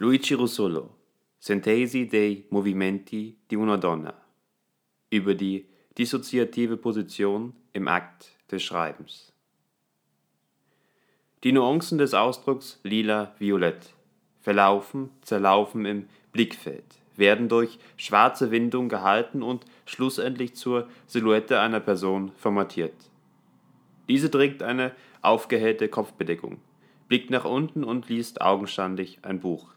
Luigi Russolo, Sintesi dei movimenti di una donna über die dissoziative Position im Akt des Schreibens. Die Nuancen des Ausdrucks lila-violett verlaufen, zerlaufen im Blickfeld, werden durch schwarze Windung gehalten und schlussendlich zur Silhouette einer Person formatiert. Diese trägt eine aufgehellte Kopfbedeckung, blickt nach unten und liest augenscheinlich ein Buch.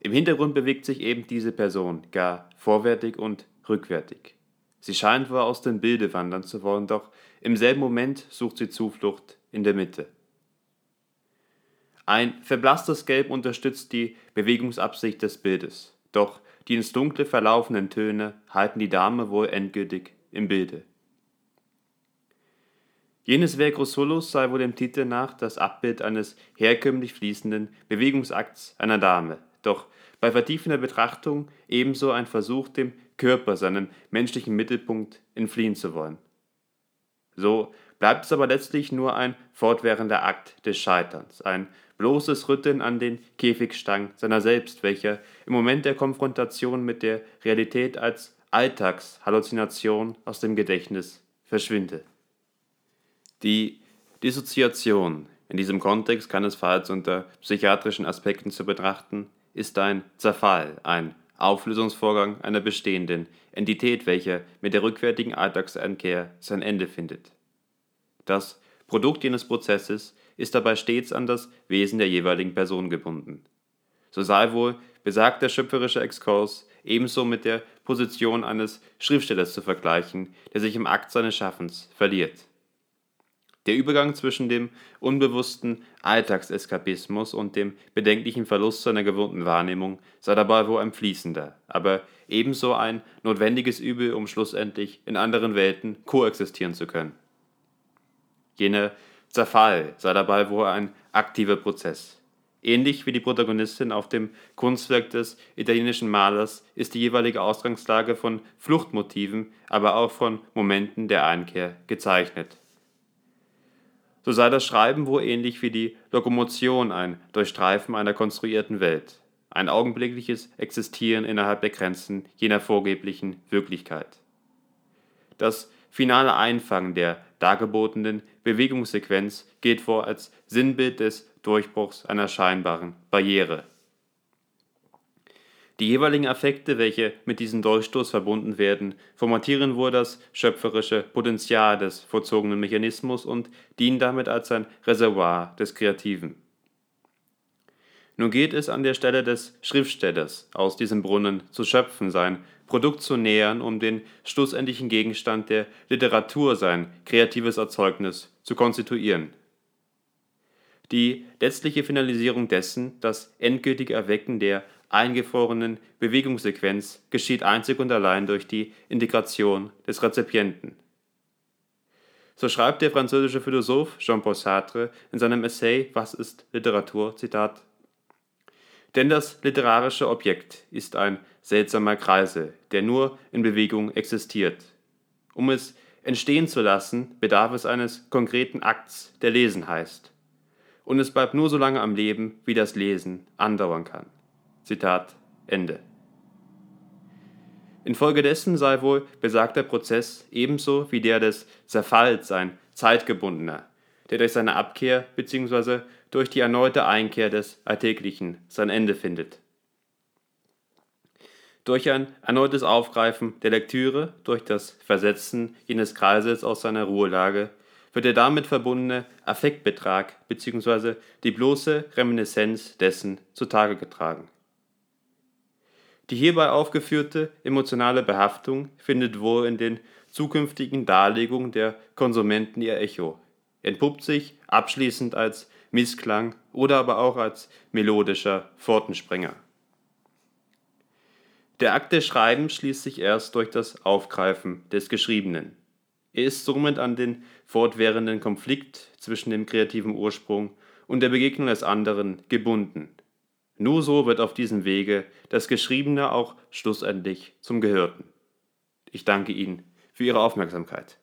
Im Hintergrund bewegt sich eben diese Person, gar vorwärtig und rückwärtig. Sie scheint wohl aus dem Bilde wandern zu wollen, doch im selben Moment sucht sie Zuflucht in der Mitte. Ein verblasstes Gelb unterstützt die Bewegungsabsicht des Bildes, doch die ins Dunkle verlaufenden Töne halten die Dame wohl endgültig im Bilde. Jenes Werk Russolos sei wohl dem Titel nach das Abbild eines herkömmlich fließenden Bewegungsakts einer Dame, doch bei vertiefender Betrachtung ebenso ein Versuch, dem Körper seinem menschlichen Mittelpunkt entfliehen zu wollen. So bleibt es aber letztlich nur ein fortwährender Akt des Scheiterns, ein bloßes Rütteln an den Käfigstangen seiner selbst, welcher im Moment der Konfrontation mit der Realität als Alltagshalluzination aus dem Gedächtnis verschwinde. Die Dissoziation, in diesem Kontext kann es falls unter psychiatrischen Aspekten zu betrachten, ist ein Zerfall, ein Auflösungsvorgang einer bestehenden Entität, welcher mit der rückwärtigen Alltagseinkehr sein Ende findet. Das Produkt jenes Prozesses ist dabei stets an das Wesen der jeweiligen Person gebunden. So sei wohl besagter schöpferische Exkurs ebenso mit der Position eines Schriftstellers zu vergleichen, der sich im Akt seines Schaffens verliert. Der Übergang zwischen dem unbewussten Alltagseskapismus und dem bedenklichen Verlust seiner gewohnten Wahrnehmung sei dabei wohl ein fließender, aber ebenso ein notwendiges Übel, um schlussendlich in anderen Welten koexistieren zu können. Jener Zerfall sei dabei wohl ein aktiver Prozess. Ähnlich wie die Protagonistin auf dem Kunstwerk des italienischen Malers ist die jeweilige Ausgangslage von Fluchtmotiven, aber auch von Momenten der Einkehr gezeichnet so sei das Schreiben wohl ähnlich wie die Lokomotion ein Durchstreifen einer konstruierten Welt, ein augenblickliches Existieren innerhalb der Grenzen jener vorgeblichen Wirklichkeit. Das finale Einfangen der dargebotenen Bewegungssequenz geht vor als Sinnbild des Durchbruchs einer scheinbaren Barriere die jeweiligen Affekte, welche mit diesem Durchstoß verbunden werden, formatieren wohl das schöpferische Potenzial des vorzogenen Mechanismus und dienen damit als ein Reservoir des Kreativen. Nun geht es an der Stelle des Schriftstellers, aus diesem Brunnen zu schöpfen, sein Produkt zu nähern, um den schlussendlichen Gegenstand der Literatur, sein kreatives Erzeugnis, zu konstituieren. Die letztliche Finalisierung dessen, das endgültige Erwecken der eingefrorenen Bewegungssequenz geschieht einzig und allein durch die Integration des Rezipienten. So schreibt der französische Philosoph Jean-Paul Sartre in seinem Essay Was ist Literatur? Zitat Denn das literarische Objekt ist ein seltsamer Kreisel, der nur in Bewegung existiert. Um es entstehen zu lassen, bedarf es eines konkreten Akts, der Lesen heißt. Und es bleibt nur so lange am Leben, wie das Lesen andauern kann. Zitat Ende. Infolgedessen sei wohl besagter Prozess ebenso wie der des Zerfalls ein zeitgebundener, der durch seine Abkehr bzw. durch die erneute Einkehr des Alltäglichen sein Ende findet. Durch ein erneutes Aufgreifen der Lektüre, durch das Versetzen jenes Kreises aus seiner Ruhelage, wird der damit verbundene Affektbetrag bzw. die bloße Reminiszenz dessen zutage getragen. Die hierbei aufgeführte emotionale Behaftung findet wohl in den zukünftigen Darlegungen der Konsumenten ihr Echo, entpuppt sich abschließend als Missklang oder aber auch als melodischer Pfortensprenger. Der Akt des Schreibens schließt sich erst durch das Aufgreifen des Geschriebenen. Er ist somit an den fortwährenden Konflikt zwischen dem kreativen Ursprung und der Begegnung des anderen gebunden nur so wird auf diesem Wege das Geschriebene auch schlussendlich zum Gehörten. Ich danke Ihnen für Ihre Aufmerksamkeit.